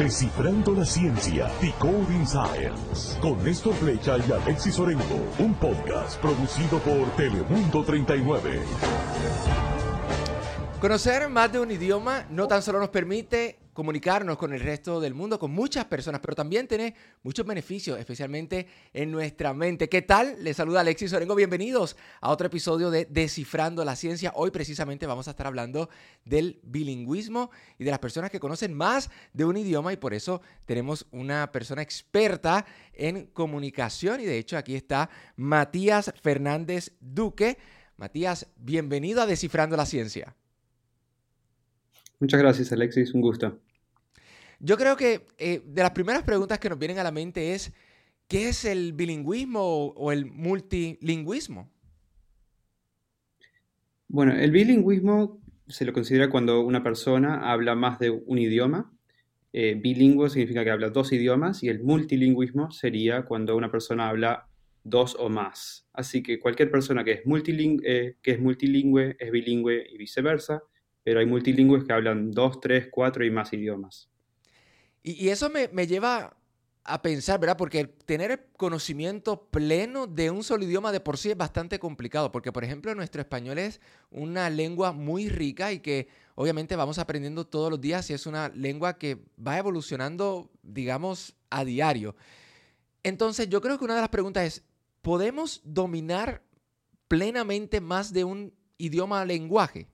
Descifrando la ciencia, Decoding Science, con Néstor Flecha y Alexis Orengo, un podcast producido por Telemundo 39. Conocer más de un idioma no tan solo nos permite comunicarnos con el resto del mundo, con muchas personas, pero también tiene muchos beneficios, especialmente en nuestra mente. ¿Qué tal? Les saluda Alexis Orengo. Bienvenidos a otro episodio de Descifrando la Ciencia. Hoy precisamente vamos a estar hablando del bilingüismo y de las personas que conocen más de un idioma y por eso tenemos una persona experta en comunicación y de hecho aquí está Matías Fernández Duque. Matías, bienvenido a Descifrando la Ciencia. Muchas gracias, Alexis. Un gusto. Yo creo que eh, de las primeras preguntas que nos vienen a la mente es, ¿qué es el bilingüismo o, el multilingüismo? Bueno, el bilingüismo se lo considera cuando una persona habla más de un idioma. Eh, bilingüe significa que habla dos idiomas y el multilingüismo sería cuando una persona habla dos o más. Así que cualquier persona que es, eh, que es multilingüe es bilingüe y viceversa pero hay multilingües que hablan dos, tres, cuatro y más idiomas. Y, eso me, lleva a pensar, ¿verdad? Porque tener el conocimiento pleno de un solo idioma de por sí es bastante complicado, porque por ejemplo nuestro español es una lengua muy rica y que obviamente vamos aprendiendo todos los días y es una lengua que va evolucionando, digamos, a diario. Entonces yo creo que una de las preguntas es, ¿podemos dominar plenamente más de un idioma lenguaje?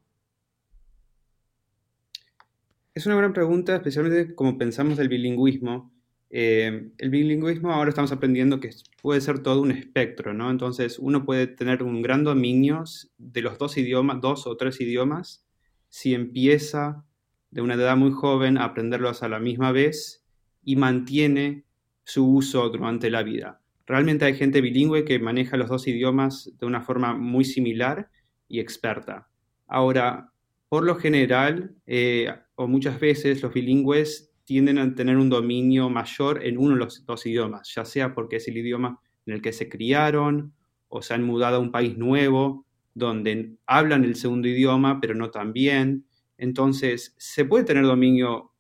Es una gran pregunta, especialmente como pensamos del bilingüismo. Eh, el bilingüismo ahora estamos aprendiendo que puede ser todo un espectro, ¿no? Entonces uno puede tener un gran dominio de los dos idiomas, dos o tres idiomas, si empieza de una edad muy joven a aprenderlos a la misma vez y mantiene su uso durante la vida. Realmente hay gente bilingüe que maneja los dos idiomas de una forma muy similar y experta. Ahora, por lo general, eh, o muchas veces los bilingües tienden a tener un dominio mayor en uno de los dos idiomas, ya sea porque es el idioma en el que se criaron o se han mudado a un país nuevo donde hablan el segundo idioma pero no tan bien. Entonces, se puede tener dominio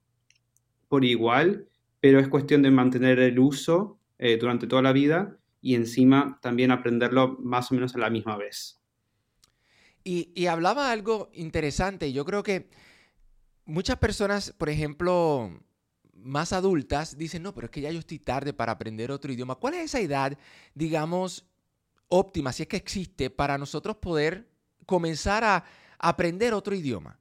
por igual, pero es cuestión de mantener el uso eh, durante toda la vida y encima también aprenderlo más o menos a la misma vez. Y, hablaba algo interesante, yo creo que muchas personas, por ejemplo, más adultas, dicen, no, pero es que ya yo estoy tarde para aprender otro idioma. ¿Cuál es esa edad, digamos, óptima, si es que existe, para nosotros poder comenzar a aprender otro idioma?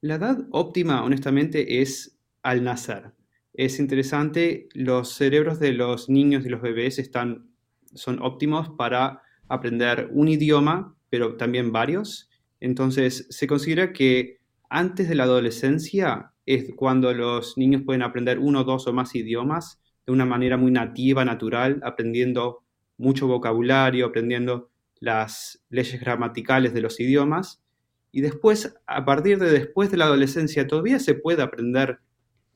La edad óptima, honestamente, es al nacer. Es interesante, los cerebros de los niños y los bebés están, son óptimos para aprender un idioma, pero también varios. Entonces, se considera que antes de la adolescencia es cuando los niños pueden aprender uno, dos o más idiomas de una manera muy nativa, natural, aprendiendo mucho vocabulario, aprendiendo las leyes gramaticales de los idiomas. Y después, a partir de después de la adolescencia, todavía se puede aprender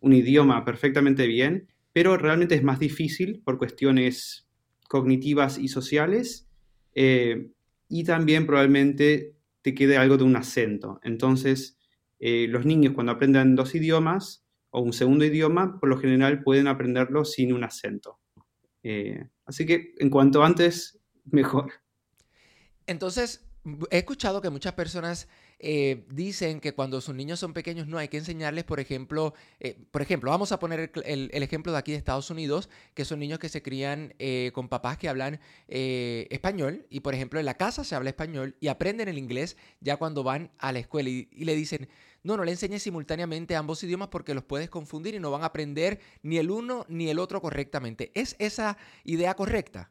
un idioma perfectamente bien, pero realmente es más difícil por cuestiones cognitivas y sociales. Eh, y también probablemente te quede algo de un acento. Entonces, eh, los niños cuando aprenden dos idiomas o un segundo idioma, por lo general pueden aprenderlo sin un acento. Eh, así que en cuanto antes, mejor. Entonces, he escuchado que muchas personas eh, dicen que cuando sus niños son pequeños no hay que enseñarles, por ejemplo, eh, por ejemplo, vamos a poner el, ejemplo de aquí de Estados Unidos, que son niños que se crían eh, con papás que hablan español y, por ejemplo, en la casa se habla español y aprenden el inglés ya cuando van a la escuela y, y le dicen, no, no le enseñes simultáneamente ambos idiomas porque los puedes confundir y no van a aprender ni el uno ni el otro correctamente. ¿Es esa idea correcta?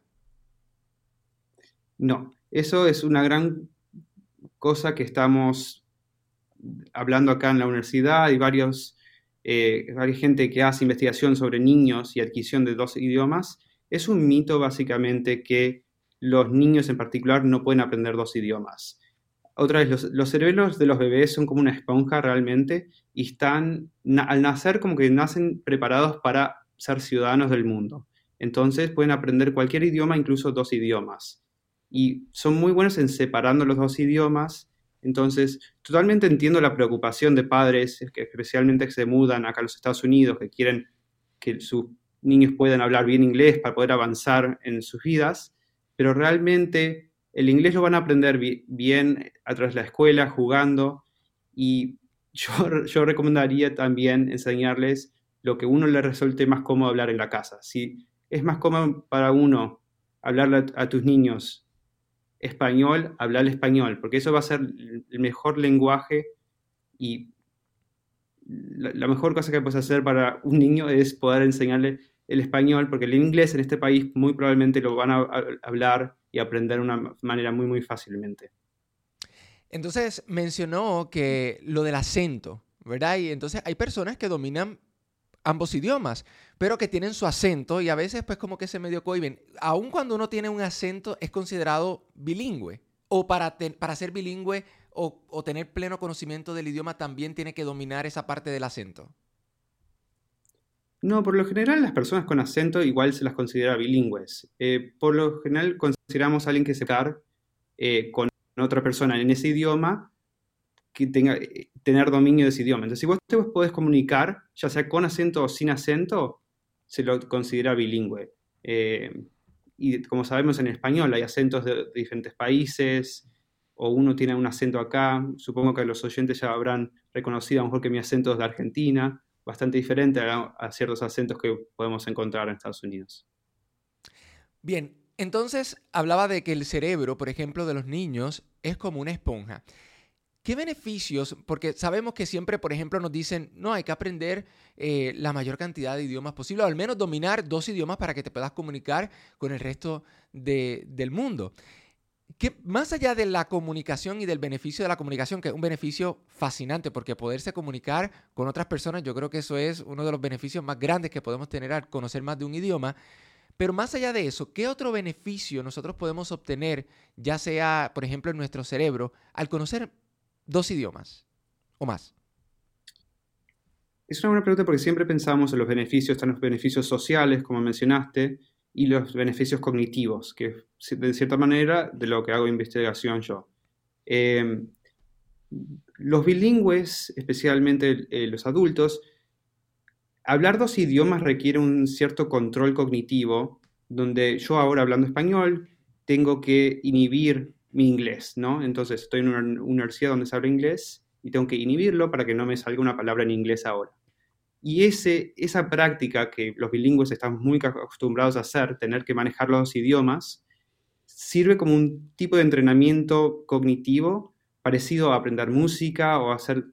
No, eso es una gran cosa que estamos hablando acá en la universidad y varios, eh, varias gente que hace investigación sobre niños y adquisición de dos idiomas, es un mito básicamente que los niños en particular no pueden aprender dos idiomas. Otra vez, los cerebros de los bebés son como una esponja realmente y están, al nacer como que nacen preparados para ser ciudadanos del mundo. Entonces pueden aprender cualquier idioma, incluso dos idiomas y son muy buenos en separando los dos idiomas Entonces, totalmente entiendo la preocupación de padres, que especialmente que se mudan acá a los Estados Unidos, que quieren que sus niños puedan hablar bien inglés para poder avanzar en sus vidas, pero realmente el inglés lo van a aprender bien a través de la escuela, jugando, y yo, yo recomendaría también enseñarles lo que uno le resulte más cómodo hablar en la casa. Si es más cómodo para uno hablarle a, tus niños español, hablar español, porque eso va a ser el mejor lenguaje y la, mejor cosa que puedes hacer para un niño es poder enseñarle el español, porque el inglés en este país muy probablemente lo van a, hablar y aprender de una manera muy, muy fácilmente. Entonces mencionó que lo del acento, ¿verdad? Y entonces hay personas que dominan ambos idiomas, pero que tienen su acento y a veces pues como que se medio cohiben. Aun cuando uno tiene un acento es considerado bilingüe o para, para ser bilingüe o, tener pleno conocimiento del idioma también tiene que dominar esa parte del acento. No, por lo general las personas con acento igual se las considera bilingües. Eh, por lo general consideramos a alguien que se eh, con otra persona en ese idioma que tenga, eh, tener dominio de ese idioma. Entonces, si vos te podés comunicar, ya sea con acento o sin acento, se lo considera bilingüe. Eh, y como sabemos en español hay acentos de, diferentes países, o uno tiene un acento acá, supongo que los oyentes ya habrán reconocido a lo mejor que mi acento es de Argentina, bastante diferente a, a ciertos acentos que podemos encontrar en Estados Unidos. Bien, entonces hablaba de que el cerebro, por ejemplo, de los niños es como una esponja. ¿Qué beneficios? Porque sabemos que siempre, por ejemplo, nos dicen, no, hay que aprender eh, la mayor cantidad de idiomas posible, o al menos dominar dos idiomas para que te puedas comunicar con el resto del mundo. Que más allá de la comunicación y del beneficio de la comunicación, que es un beneficio fascinante, porque poderse comunicar con otras personas, yo creo que eso es uno de los beneficios más grandes que podemos tener al conocer más de un idioma. Pero más allá de eso, ¿qué otro beneficio nosotros podemos obtener, ya sea, por ejemplo, en nuestro cerebro, al conocer dos idiomas o más? Es una buena pregunta porque siempre pensamos en los beneficios, están los beneficios sociales, como mencionaste, y los beneficios cognitivos, que de cierta manera de lo que hago investigación yo. Em, los bilingües, especialmente eh, los adultos, hablar dos idiomas requiere un cierto control cognitivo, donde yo ahora hablando español tengo que inhibir mi inglés, ¿no? Entonces estoy en una universidad donde se habla inglés y tengo que inhibirlo para que no me salga una palabra en inglés ahora. Y ese, esa práctica que los bilingües estamos muy acostumbrados a hacer, tener que manejar los idiomas, sirve como un tipo de entrenamiento cognitivo parecido a aprender música o hacer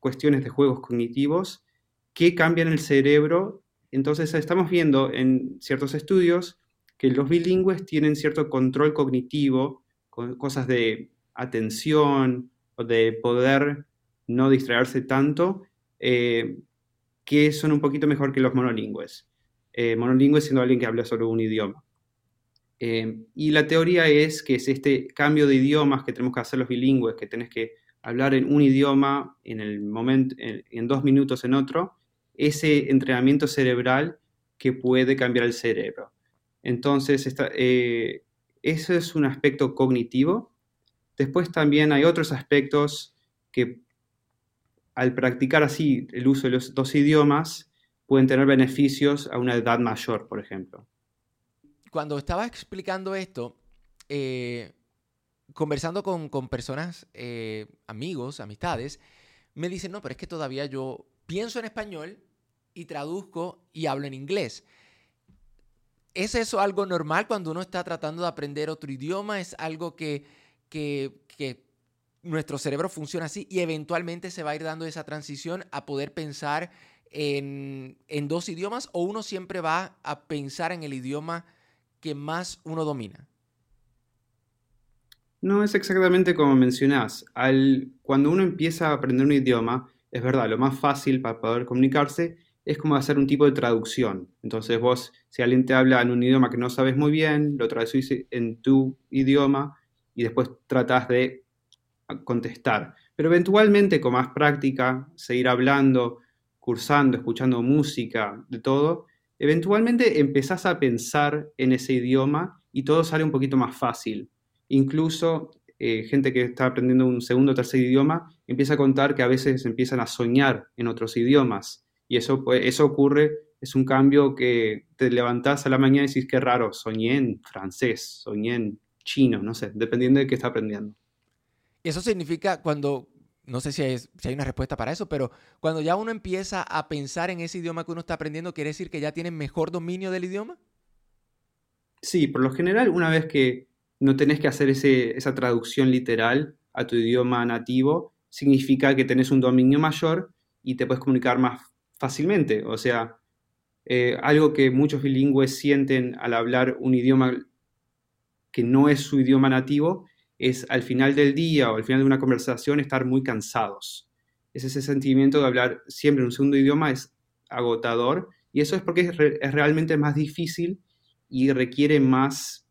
cuestiones de juegos cognitivos que cambian el cerebro. Entonces estamos viendo en ciertos estudios que los bilingües tienen cierto control cognitivo cosas de atención o de poder no distraerse tanto, eh, que son un poquito mejor que los monolingües. Eh, monolingües siendo alguien que habla solo un idioma. Eh, y la teoría es que es este cambio de idiomas que tenemos que hacer los bilingües, que tenés que hablar en un idioma en el momento, en, dos minutos en otro, ese entrenamiento cerebral que puede cambiar el cerebro. Entonces, esta, ese es un aspecto cognitivo. Después también hay otros aspectos que al practicar así el uso de los dos idiomas pueden tener beneficios a una edad mayor, por ejemplo. Cuando estaba explicando esto, eh, conversando con, personas, eh, amigos, amistades, me dicen, no, pero es que todavía yo pienso en español y traduzco y hablo en inglés. ¿Es eso algo normal cuando uno está tratando de aprender otro idioma? ¿Es algo que, nuestro cerebro funciona así y eventualmente se va a ir dando esa transición a poder pensar en, dos idiomas o uno siempre va a pensar en el idioma que más uno domina? No, es exactamente como mencionás. Cuando uno empieza a aprender un idioma, es verdad, lo más fácil para poder comunicarse es como hacer un tipo de traducción. Entonces vos, si alguien te habla en un idioma que no sabes muy bien, lo traducís en tu idioma y después tratás de contestar. Pero eventualmente con más práctica, seguir hablando, cursando, escuchando música, de todo, eventualmente empezás a pensar en ese idioma y todo sale un poquito más fácil. Incluso eh, gente que está aprendiendo un segundo o tercer idioma empieza a contar que a veces empiezan a soñar en otros idiomas. Y eso, pues, eso ocurre, es un cambio que te levantás a la mañana y decís, qué raro, soñé en francés, soñé en chino, no sé, dependiendo de qué está aprendiendo. Eso significa cuando, no sé si hay, si hay una respuesta para eso, pero cuando ya uno empieza a pensar en ese idioma que uno está aprendiendo, ¿quiere decir que ya tiene mejor dominio del idioma? Sí, por lo general, una vez que no tenés que hacer esa traducción literal a tu idioma nativo, significa que tenés un dominio mayor y te puedes comunicar más fácilmente. O sea, eh, algo que muchos bilingües sienten al hablar un idioma que no es su idioma nativo es al final del día o al final de una conversación estar muy cansados. Es ese sentimiento de hablar siempre en un segundo idioma es agotador y eso es porque es, realmente más difícil y requiere más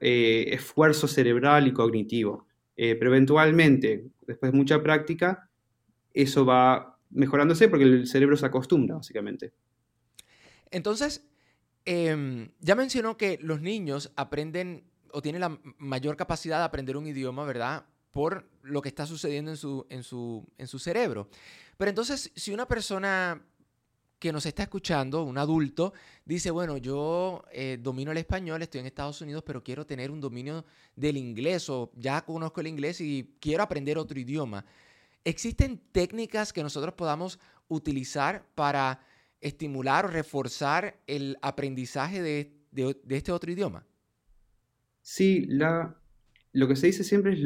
eh, esfuerzo cerebral y cognitivo. Eh, pero eventualmente, después de mucha práctica, eso va mejorándose porque el cerebro se acostumbra, básicamente. Entonces, em, ya mencionó que los niños aprenden o tiene la mayor capacidad de aprender un idioma, ¿verdad? Por lo que está sucediendo en su, en su, en su cerebro. Pero entonces, si una persona que nos está escuchando, un adulto, dice, bueno, yo eh, domino el español, estoy en Estados Unidos, pero quiero tener un dominio del inglés o ya conozco el inglés y quiero aprender otro idioma. ¿Existen técnicas que nosotros podamos utilizar para estimular o reforzar el aprendizaje de, este otro idioma? Sí, lo que se dice siempre es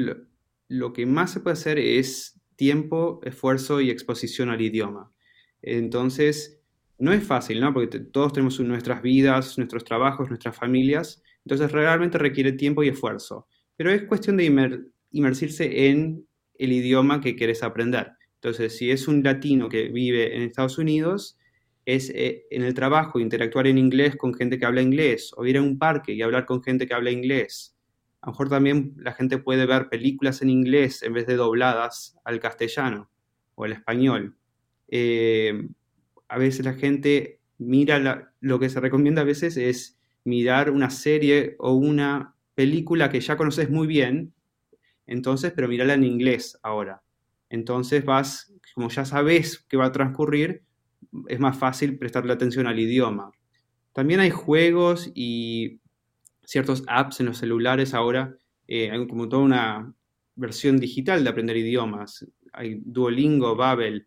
lo, que más se puede hacer es tiempo, esfuerzo y exposición al idioma. Entonces, no es fácil, ¿no? Porque todos tenemos nuestras vidas, nuestros trabajos, nuestras familias. Entonces, realmente requiere tiempo y esfuerzo. Pero es cuestión de inmersirse en el idioma que quieres aprender. Entonces, si es un latino que vive en Estados Unidos, es eh, en el trabajo interactuar en inglés con gente que habla inglés, o ir a un parque y hablar con gente que habla inglés. A lo mejor también la gente puede ver películas en inglés en vez de dobladas al castellano o al español. Eh, a veces la gente mira, lo que se recomienda a veces es mirar una serie o una película que ya conoces muy bien, entonces, pero mirarla en inglés ahora. Entonces vas, como ya sabes que va a transcurrir, es más fácil prestarle atención al idioma. También hay juegos y ciertos apps en los celulares ahora, eh, hay como toda una versión digital de aprender idiomas. Hay Duolingo, Babel,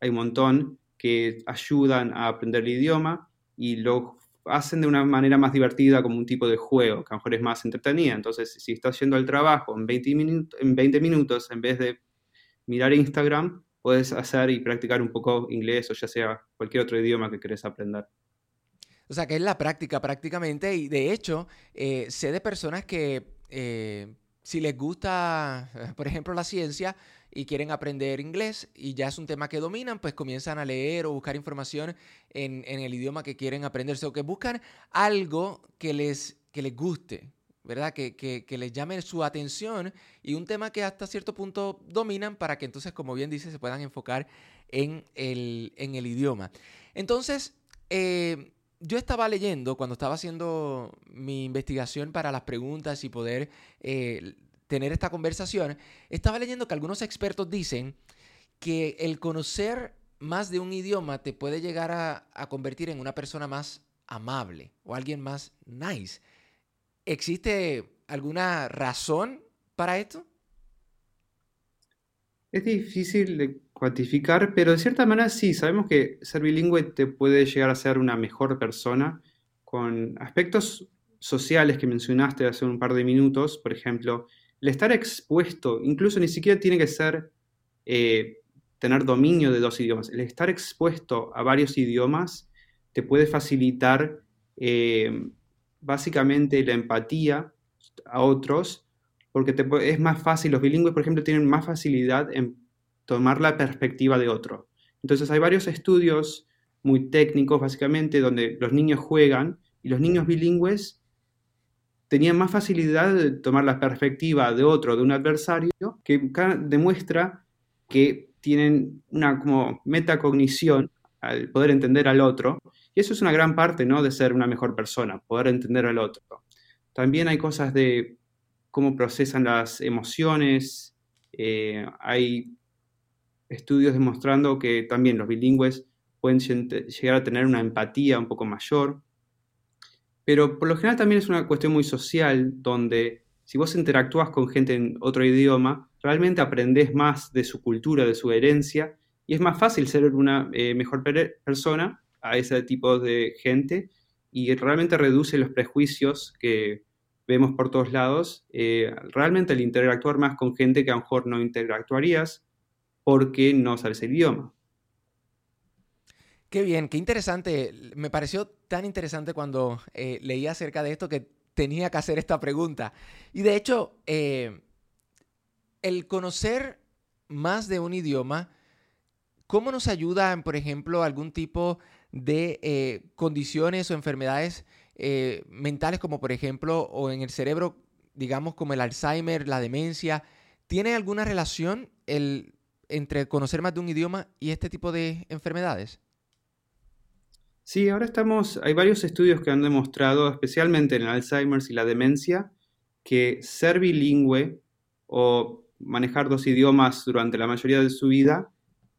hay un montón que ayudan a aprender el idioma y lo hacen de una manera más divertida como un tipo de juego, que a lo mejor es más entretenida. Entonces, si estás yendo al trabajo en 20, en 20 minutos, en vez de mirar Instagram, puedes hacer y practicar un poco inglés o ya sea cualquier otro idioma que querés aprender. O sea, que es la práctica prácticamente y de hecho eh, sé de personas que eh, si les gusta, por ejemplo, la ciencia y quieren aprender inglés y ya es un tema que dominan, pues comienzan a leer o buscar información en, en el idioma que quieren aprender. O que buscan algo que les, que les guste. ¿verdad? Que, que, les llame su atención y un tema que hasta cierto punto dominan para que entonces, como bien dice, se puedan enfocar en el, en el idioma. Entonces, eh, yo estaba leyendo cuando estaba haciendo mi investigación para las preguntas y poder eh, tener esta conversación, estaba leyendo que algunos expertos dicen que el conocer más de un idioma te puede llegar a, convertir en una persona más amable o alguien más nice. ¿Existe alguna razón para esto? Es difícil de cuantificar, pero de cierta manera sí, sabemos que ser bilingüe te puede llegar a ser una mejor persona con aspectos sociales que mencionaste hace un par de minutos, por ejemplo, el estar expuesto, incluso ni siquiera tiene que ser eh, tener dominio de dos idiomas, el estar expuesto a varios idiomas te puede facilitar eh, básicamente la empatía a otros, porque es más fácil, los bilingües, por ejemplo, tienen más facilidad en tomar la perspectiva de otro. Entonces hay varios estudios muy técnicos, básicamente, donde los niños juegan y los niños bilingües tenían más facilidad de tomar la perspectiva de otro, de un adversario, que demuestra que tienen una como metacognición al poder entender al otro y eso es una gran parte, ¿no? De ser una mejor persona, poder entender al otro. También hay cosas de cómo procesan las emociones. Eh, hay estudios demostrando que también los bilingües pueden llegar a tener una empatía un poco mayor. Pero por lo general también es una cuestión muy social, donde si vos interactúas con gente en otro idioma, realmente aprendes más de su cultura, de su herencia, y es más fácil ser una eh, mejor persona a ese tipo de gente y realmente reduce los prejuicios que vemos por todos lados. Eh, realmente el interactuar más con gente que a lo mejor no interactuarías porque no sabes el idioma. Qué bien, qué interesante. Me pareció tan interesante cuando eh, leí acerca de esto que tenía que hacer esta pregunta. Y de hecho, eh, el conocer más de un idioma, ¿cómo nos ayuda en, por ejemplo, algún tipo de eh, condiciones o enfermedades mentales, como por ejemplo, o en el cerebro, digamos, como el Alzheimer, la demencia? ¿Tiene alguna relación el entre conocer más de un idioma y este tipo de enfermedades? Sí, ahora estamos, hay varios estudios que han demostrado, especialmente en el Alzheimer y la demencia, que ser bilingüe o manejar dos idiomas durante la mayoría de su vida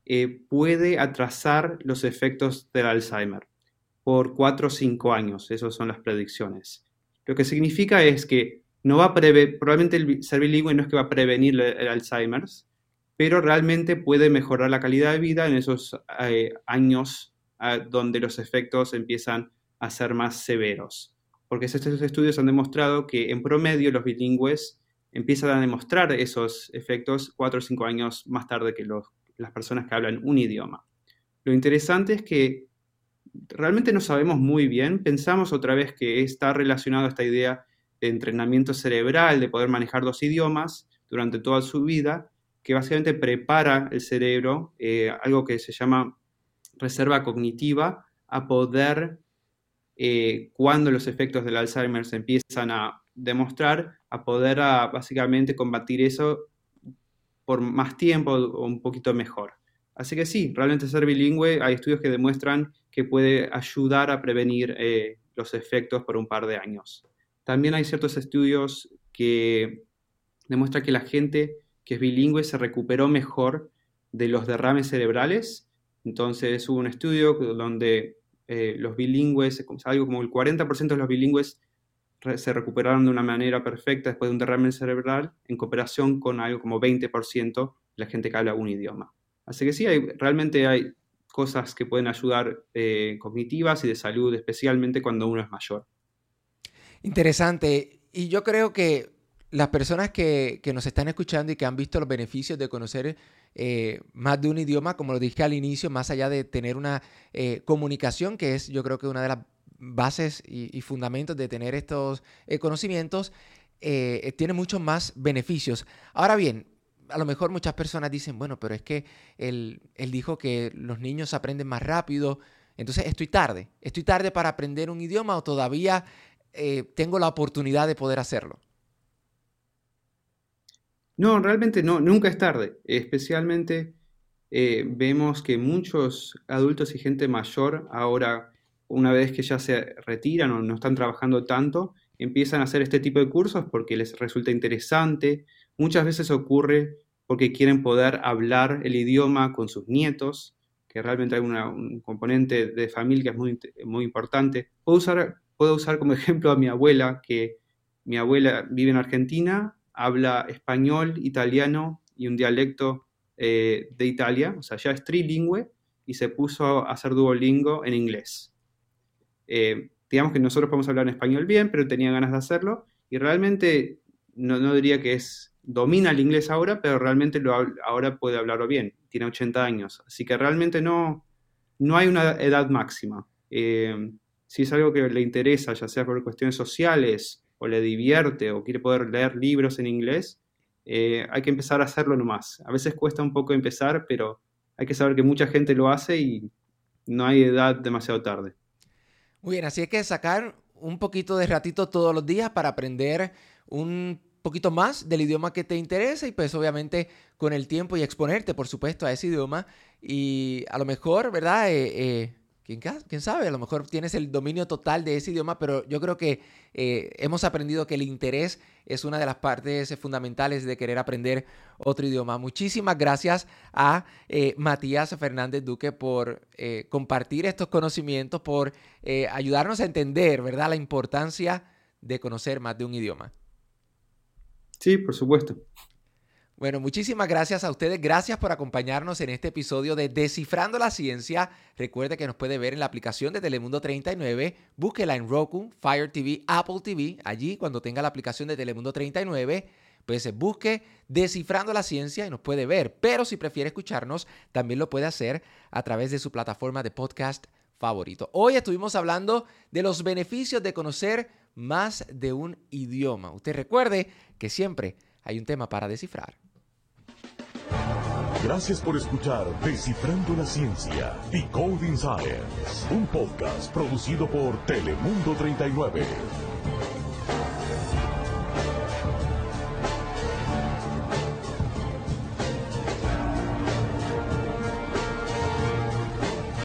eh, puede atrasar los efectos del Alzheimer por cuatro o cinco años. Esas son las predicciones. Lo que significa es que no va probablemente el ser bilingüe no es que va a prevenir el Alzheimer, pero realmente puede mejorar la calidad de vida en esos eh, años donde los efectos empiezan a ser más severos. Porque estos estudios han demostrado que en promedio los bilingües empiezan a demostrar esos efectos cuatro o cinco años más tarde que las personas que hablan un idioma. Lo interesante es que realmente no sabemos muy bien, pensamos otra vez que está relacionado a esta idea de entrenamiento cerebral, de poder manejar dos idiomas durante toda su vida, que básicamente prepara el cerebro, eh, algo que se llama reserva cognitiva, a poder, eh, cuando los efectos del Alzheimer se empiezan a demostrar, a poder básicamente combatir eso por más tiempo o un poquito mejor. Así que sí, realmente ser bilingüe, hay estudios que demuestran que puede ayudar a prevenir eh, los efectos por un par de años. También hay ciertos estudios que demuestran que la gente que es bilingüe se recuperó mejor de los derrames cerebrales. Entonces hubo un estudio donde eh, los bilingües, algo como el 40% de los bilingües se recuperaron de una manera perfecta después de un derrame cerebral, en cooperación con algo como 20% de la gente que habla un idioma. Así que sí, hay, realmente hay cosas que pueden ayudar eh, cognitivas y de salud, especialmente cuando uno es mayor. Interesante. Y yo creo que las personas que, nos están escuchando y que han visto los beneficios de conocer eh, más de un idioma, como lo dije al inicio, más allá de tener una eh, comunicación, que es yo creo que una de las bases y, fundamentos de tener estos eh, conocimientos, tiene muchos más beneficios. Ahora bien, a lo mejor muchas personas dicen, bueno, pero es que él, él dijo que los niños aprenden más rápido, entonces estoy tarde, estoy tarde para aprender un idioma o todavía tengo la oportunidad de poder hacerlo. No, realmente no, nunca es tarde. Especialmente eh, vemos que muchos adultos y gente mayor ahora, una vez que ya se retiran o no están trabajando tanto, empiezan a hacer este tipo de cursos porque les resulta interesante. Muchas veces ocurre porque quieren poder hablar el idioma con sus nietos, que realmente hay un componente de familia que es muy, muy importante. Puedo usar, puedo usar como ejemplo a mi abuela, que mi abuela vive en Argentina, habla español, italiano y un dialecto eh, de Italia, o sea, ya es trilingüe y se puso a hacer Duolingo en inglés. Eh, digamos que nosotros podemos hablar en español bien, pero tenía ganas de hacerlo y realmente no, diría que es domina el inglés ahora, pero realmente lo, ahora puede hablarlo bien. Tiene 80 años, así que realmente no, no hay una edad máxima. Eh, si es algo que le interesa, ya sea por cuestiones sociales, o le divierte o quiere poder leer libros en inglés, eh, hay que empezar a hacerlo nomás. A veces cuesta un poco empezar, pero hay que saber que mucha gente lo hace y no hay edad demasiado tarde. Muy bien, así es que sacar un poquito de ratito todos los días para aprender un poquito más del idioma que te interesa y pues obviamente con el tiempo y exponerte por supuesto a ese idioma y a lo mejor, ¿verdad? Eh, eh, ¿Quién, sabe? A lo mejor tienes el dominio total de ese idioma, pero yo creo que eh, hemos aprendido que el interés es una de las partes fundamentales de querer aprender otro idioma. Muchísimas gracias a eh, Matías Fernández Duque por eh, compartir estos conocimientos, por ayudarnos a entender, ¿verdad?, la importancia de conocer más de un idioma. Sí, por supuesto. Bueno, muchísimas gracias a ustedes. Gracias por acompañarnos en este episodio de Descifrando la Ciencia. Recuerde que nos puede ver en la aplicación de Telemundo 39. Búsquela en Roku, Fire TV, Apple TV. Allí, cuando tenga la aplicación de Telemundo 39, pues busque Descifrando la Ciencia y nos puede ver. Pero si prefiere escucharnos, también lo puede hacer a través de su plataforma de podcast favorito. Hoy estuvimos hablando de los beneficios de conocer más de un idioma. Usted recuerde que siempre hay un tema para descifrar. Gracias por escuchar Descifrando la Ciencia, Decoding Science, un podcast producido por Telemundo 39.